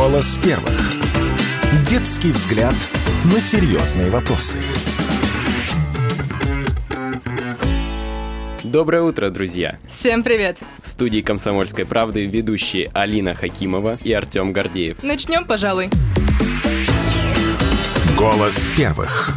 Голос первых. Детский взгляд на серьезные вопросы. Доброе утро, друзья! Всем привет! В студии «Комсомольской правды» ведущие Алина Хакимова и Артем Гордеев. Начнем, пожалуй. Голос первых.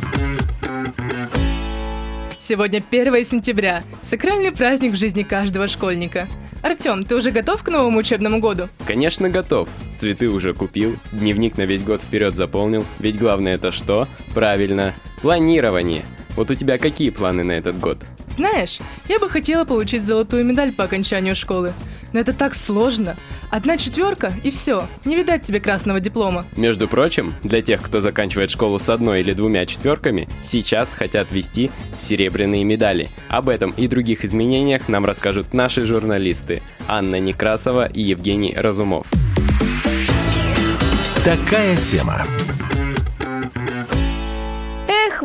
Сегодня 1 сентября. Сакральный праздник в жизни каждого школьника. Артем, ты уже готов к новому учебному году? Конечно, готов. Цветы уже купил, дневник на весь год вперед заполнил. Ведь главное это что? Правильно, планирование. Вот у тебя какие планы на этот год? Знаешь, я бы хотела получить золотую медаль по окончанию школы. Но это так сложно. Одна четверка и все. Не видать тебе красного диплома. Между прочим, для тех, кто заканчивает школу с одной или двумя четверками, сейчас хотят ввести серебряные медали. Об этом и других изменениях нам расскажут наши журналисты Анна Некрасова и Евгений Разумов. Такая тема.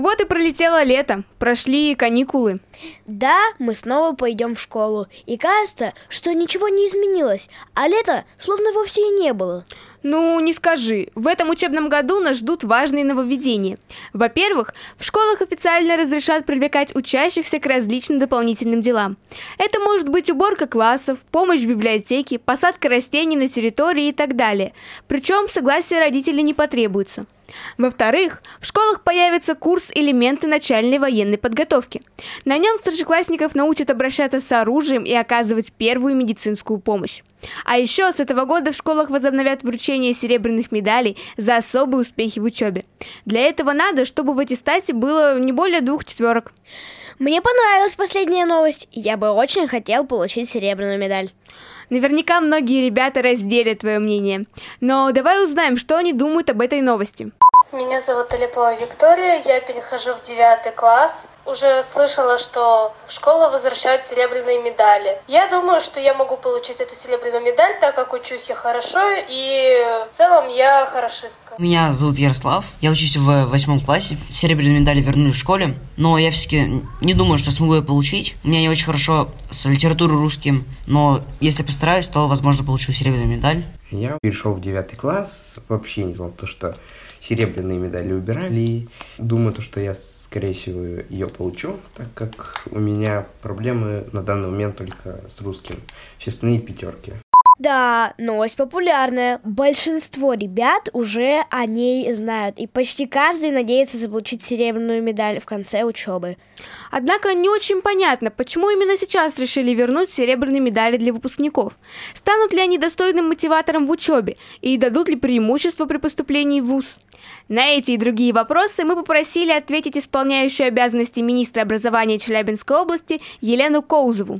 Вот и пролетело лето, прошли каникулы. Да, мы снова пойдем в школу, и кажется, что ничего не изменилось, а лето словно вовсе и не было. Ну, не скажи. В этом учебном году нас ждут важные нововведения. Во-первых, в школах официально разрешат привлекать учащихся к различным дополнительным делам. Это может быть уборка классов, помощь в библиотеке, посадка растений на территории и так далее. Причем согласие родителей не потребуется. Во-вторых, в школах появится курс «Элементы начальной военной подготовки». На нем старшеклассников научат обращаться с оружием и оказывать первую медицинскую помощь. А еще с этого года в школах возобновят вручение серебряных медалей за особые успехи в учебе. Для этого надо, чтобы в аттестате было не более двух четверок. Мне понравилась последняя новость. Я бы очень хотел получить серебряную медаль. Наверняка многие ребята разделят твое мнение. Но давай узнаем, что они думают об этой новости. Меня зовут Алипова Виктория, я перехожу в девятый класс. Уже слышала, что в школу возвращают серебряные медали. Я думаю, что я могу получить эту серебряную медаль, так как учусь я хорошо, и в целом я хорошистка. Меня зовут Ярослав, я учусь в восьмом классе. Серебряную медаль вернули в школе, но я все-таки не думаю, что смогу ее получить. У меня не очень хорошо с литературой русским, но если постараюсь, то, возможно, получу серебряную медаль. Я перешел в девятый класс, вообще не знал то, что серебряные медали убирали. Думаю, то, что я, скорее всего, ее получу, так как у меня проблемы на данный момент только с русским. Все пятерки. Да, новость популярная. Большинство ребят уже о ней знают, и почти каждый надеется заполучить серебряную медаль в конце учебы. Однако не очень понятно, почему именно сейчас решили вернуть серебряные медали для выпускников. Станут ли они достойным мотиватором в учебе и дадут ли преимущество при поступлении в ВУЗ? На эти и другие вопросы мы попросили ответить исполняющую обязанности министра образования Челябинской области Елену Коузову.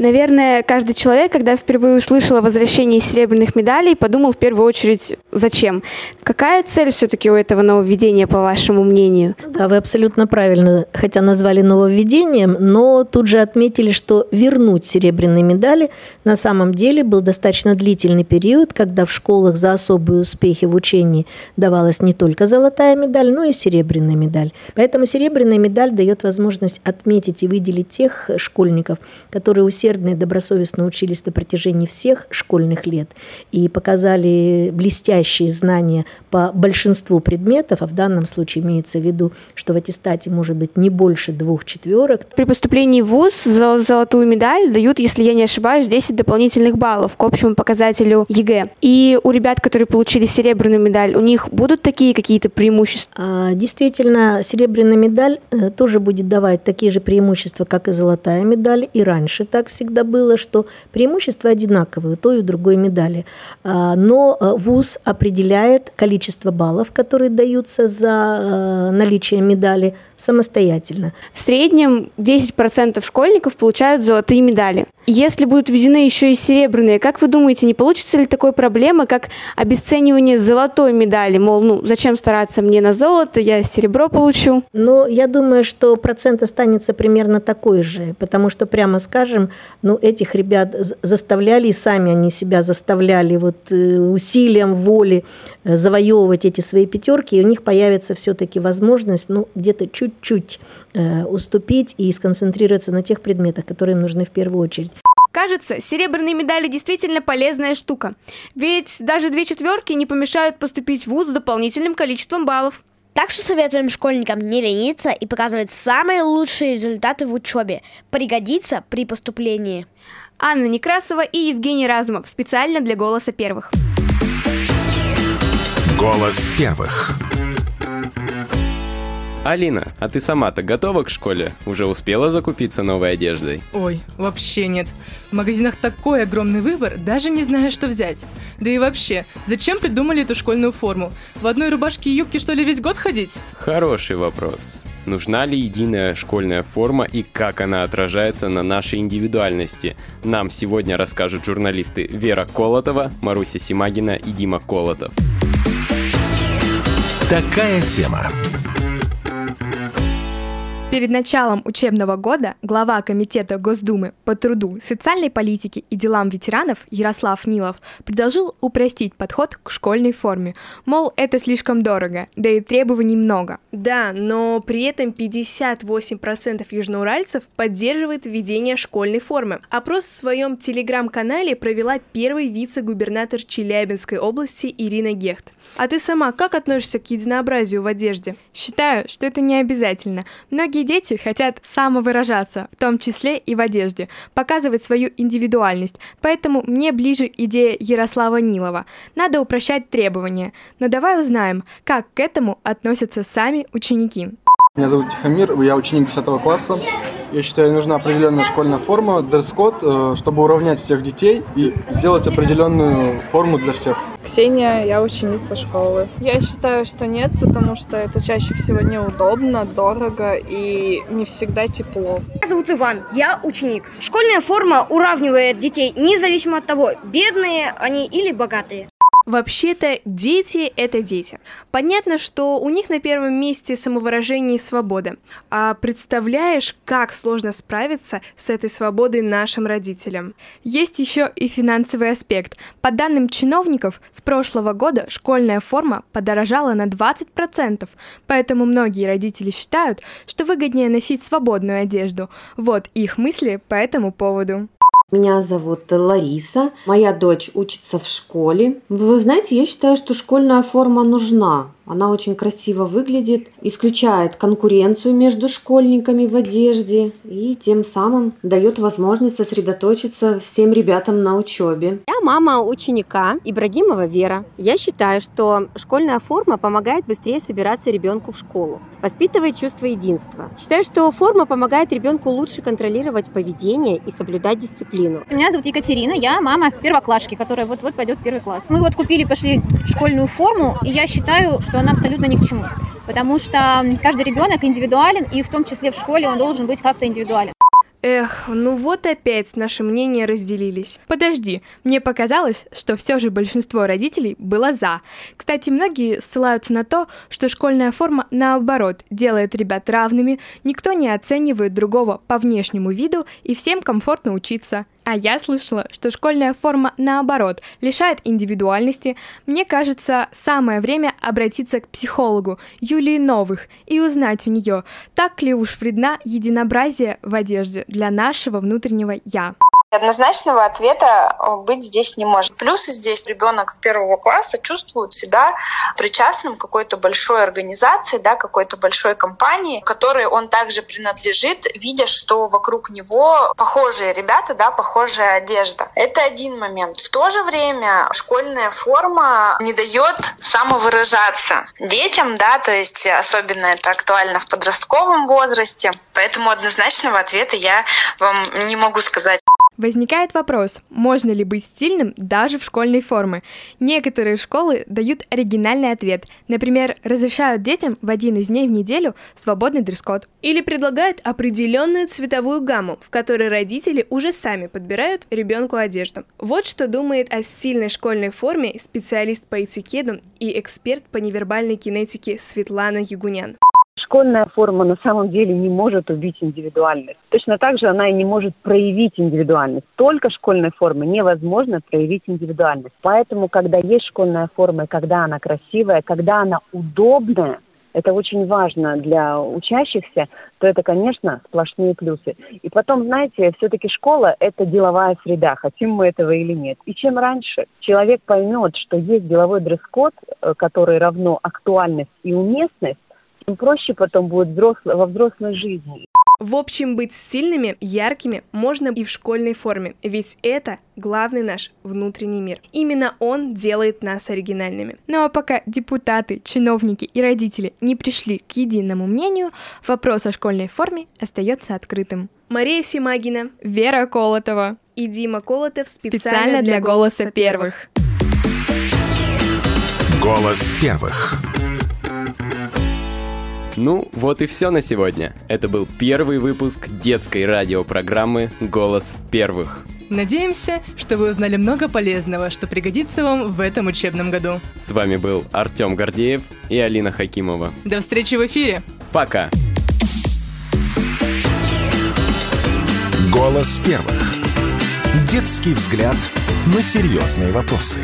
Наверное, каждый человек, когда впервые услышал о возвращении серебряных медалей, подумал в первую очередь, зачем? Какая цель все-таки у этого нововведения, по вашему мнению? Да, вы абсолютно правильно, хотя назвали нововведением, но тут же отметили, что вернуть серебряные медали на самом деле был достаточно длительный период, когда в школах за особые успехи в учении давалась не только золотая медаль, но и серебряная медаль. Поэтому серебряная медаль дает возможность отметить и выделить тех школьников, которые усердно усердно и добросовестно учились на протяжении всех школьных лет и показали блестящие знания по большинству предметов, а в данном случае имеется в виду, что в аттестате может быть не больше двух четверок. При поступлении в ВУЗ золотую медаль дают, если я не ошибаюсь, 10 дополнительных баллов к общему показателю ЕГЭ. И у ребят, которые получили серебряную медаль, у них будут такие какие-то преимущества? А, действительно, серебряная медаль э, тоже будет давать такие же преимущества, как и золотая медаль, и раньше так всегда было, что преимущества одинаковые у той и другой медали. А, но э, ВУЗ определяет количество баллов, которые даются за э, наличие медали самостоятельно. В среднем 10% школьников получают золотые медали. Если будут введены еще и серебряные, как вы думаете, не получится ли такой проблемы, как обесценивание золотой медали? Мол, ну зачем стараться мне на золото, я серебро получу? Ну, я думаю, что процент останется примерно такой же, потому что, прямо скажем, ну, этих ребят заставляли, и сами они себя заставляли вот э, усилием воли э, завоевывать эти свои пятерки, и у них появится все-таки возможность, ну, где-то чуть-чуть э, уступить и сконцентрироваться на тех предметах, которые им нужны в первую очередь. Кажется, серебряные медали действительно полезная штука. Ведь даже две четверки не помешают поступить в ВУЗ с дополнительным количеством баллов. Так что советуем школьникам не лениться и показывать самые лучшие результаты в учебе. Пригодится при поступлении. Анна Некрасова и Евгений Разумов специально для «Голоса первых». Голос первых. Алина, а ты сама-то готова к школе? Уже успела закупиться новой одеждой? Ой, вообще нет. В магазинах такой огромный выбор, даже не знаю, что взять. Да и вообще, зачем придумали эту школьную форму? В одной рубашке и юбке что ли весь год ходить? Хороший вопрос. Нужна ли единая школьная форма и как она отражается на нашей индивидуальности? Нам сегодня расскажут журналисты Вера Колотова, Маруся Симагина и Дима Колотов. Такая тема. Перед началом учебного года глава Комитета Госдумы по труду, социальной политике и делам ветеранов Ярослав Нилов предложил упростить подход к школьной форме. Мол, это слишком дорого, да и требований много. Да, но при этом 58% южноуральцев поддерживает введение школьной формы. Опрос в своем телеграм-канале провела первый вице-губернатор Челябинской области Ирина Гехт. А ты сама как относишься к единообразию в одежде? Считаю, что это не обязательно. Многие дети хотят самовыражаться, в том числе и в одежде, показывать свою индивидуальность, поэтому мне ближе идея Ярослава Нилова. Надо упрощать требования. Но давай узнаем, как к этому относятся сами ученики. Меня зовут Тихомир, я ученик 10 класса. Я считаю, нужна определенная школьная форма, дресс-код, э, чтобы уравнять всех детей и сделать определенную форму для всех. Ксения, я ученица школы. Я считаю, что нет, потому что это чаще всего неудобно, дорого и не всегда тепло. Меня зовут Иван, я ученик. Школьная форма уравнивает детей независимо от того, бедные они или богатые. Вообще-то дети — это дети. Понятно, что у них на первом месте самовыражение и свобода. А представляешь, как сложно справиться с этой свободой нашим родителям? Есть еще и финансовый аспект. По данным чиновников, с прошлого года школьная форма подорожала на 20%, поэтому многие родители считают, что выгоднее носить свободную одежду. Вот их мысли по этому поводу. Меня зовут Лариса. Моя дочь учится в школе. Вы знаете, я считаю, что школьная форма нужна. Она очень красиво выглядит, исключает конкуренцию между школьниками в одежде и тем самым дает возможность сосредоточиться всем ребятам на учебе. Я мама ученика Ибрагимова Вера. Я считаю, что школьная форма помогает быстрее собираться ребенку в школу, воспитывает чувство единства. Считаю, что форма помогает ребенку лучше контролировать поведение и соблюдать дисциплину. Меня зовут Екатерина, я мама первоклашки, которая вот-вот пойдет в первый класс. Мы вот купили, пошли школьную форму, и я считаю, что она абсолютно ни к чему. Потому что каждый ребенок индивидуален, и в том числе в школе он должен быть как-то индивидуален. Эх, ну вот опять наши мнения разделились. Подожди, мне показалось, что все же большинство родителей было за. Кстати, многие ссылаются на то, что школьная форма наоборот делает ребят равными, никто не оценивает другого по внешнему виду и всем комфортно учиться. А я слышала, что школьная форма, наоборот, лишает индивидуальности. Мне кажется, самое время обратиться к психологу Юлии Новых и узнать у нее, так ли уж вредна единообразие в одежде для нашего внутреннего «я». Однозначного ответа э, быть здесь не может. Плюсы здесь ребенок с первого класса чувствует себя причастным к какой-то большой организации, да, какой-то большой компании, которой он также принадлежит, видя, что вокруг него похожие ребята, да, похожая одежда. Это один момент. В то же время школьная форма не дает самовыражаться детям, да, то есть особенно это актуально в подростковом возрасте. Поэтому однозначного ответа я вам не могу сказать. Возникает вопрос, можно ли быть стильным даже в школьной форме. Некоторые школы дают оригинальный ответ. Например, разрешают детям в один из дней в неделю свободный дресс-код. Или предлагают определенную цветовую гамму, в которой родители уже сами подбирают ребенку одежду. Вот что думает о стильной школьной форме специалист по этикету и эксперт по невербальной кинетике Светлана Ягунян школьная форма на самом деле не может убить индивидуальность. Точно так же она и не может проявить индивидуальность. Только школьной формы невозможно проявить индивидуальность. Поэтому, когда есть школьная форма, и когда она красивая, когда она удобная, это очень важно для учащихся, то это, конечно, сплошные плюсы. И потом, знаете, все-таки школа – это деловая среда, хотим мы этого или нет. И чем раньше человек поймет, что есть деловой дресс-код, э, который равно актуальность и уместность, тем проще потом будет взросло, во взрослой жизни. В общем, быть стильными, яркими можно и в школьной форме, ведь это главный наш внутренний мир. Именно он делает нас оригинальными. Ну а пока депутаты, чиновники и родители не пришли к единому мнению, вопрос о школьной форме остается открытым. Мария Симагина, Вера Колотова и Дима Колотов специально, специально для, для «Голоса первых». «Голос первых». Ну, вот и все на сегодня. Это был первый выпуск детской радиопрограммы «Голос первых». Надеемся, что вы узнали много полезного, что пригодится вам в этом учебном году. С вами был Артем Гордеев и Алина Хакимова. До встречи в эфире. Пока. Голос первых. Детский взгляд на серьезные вопросы.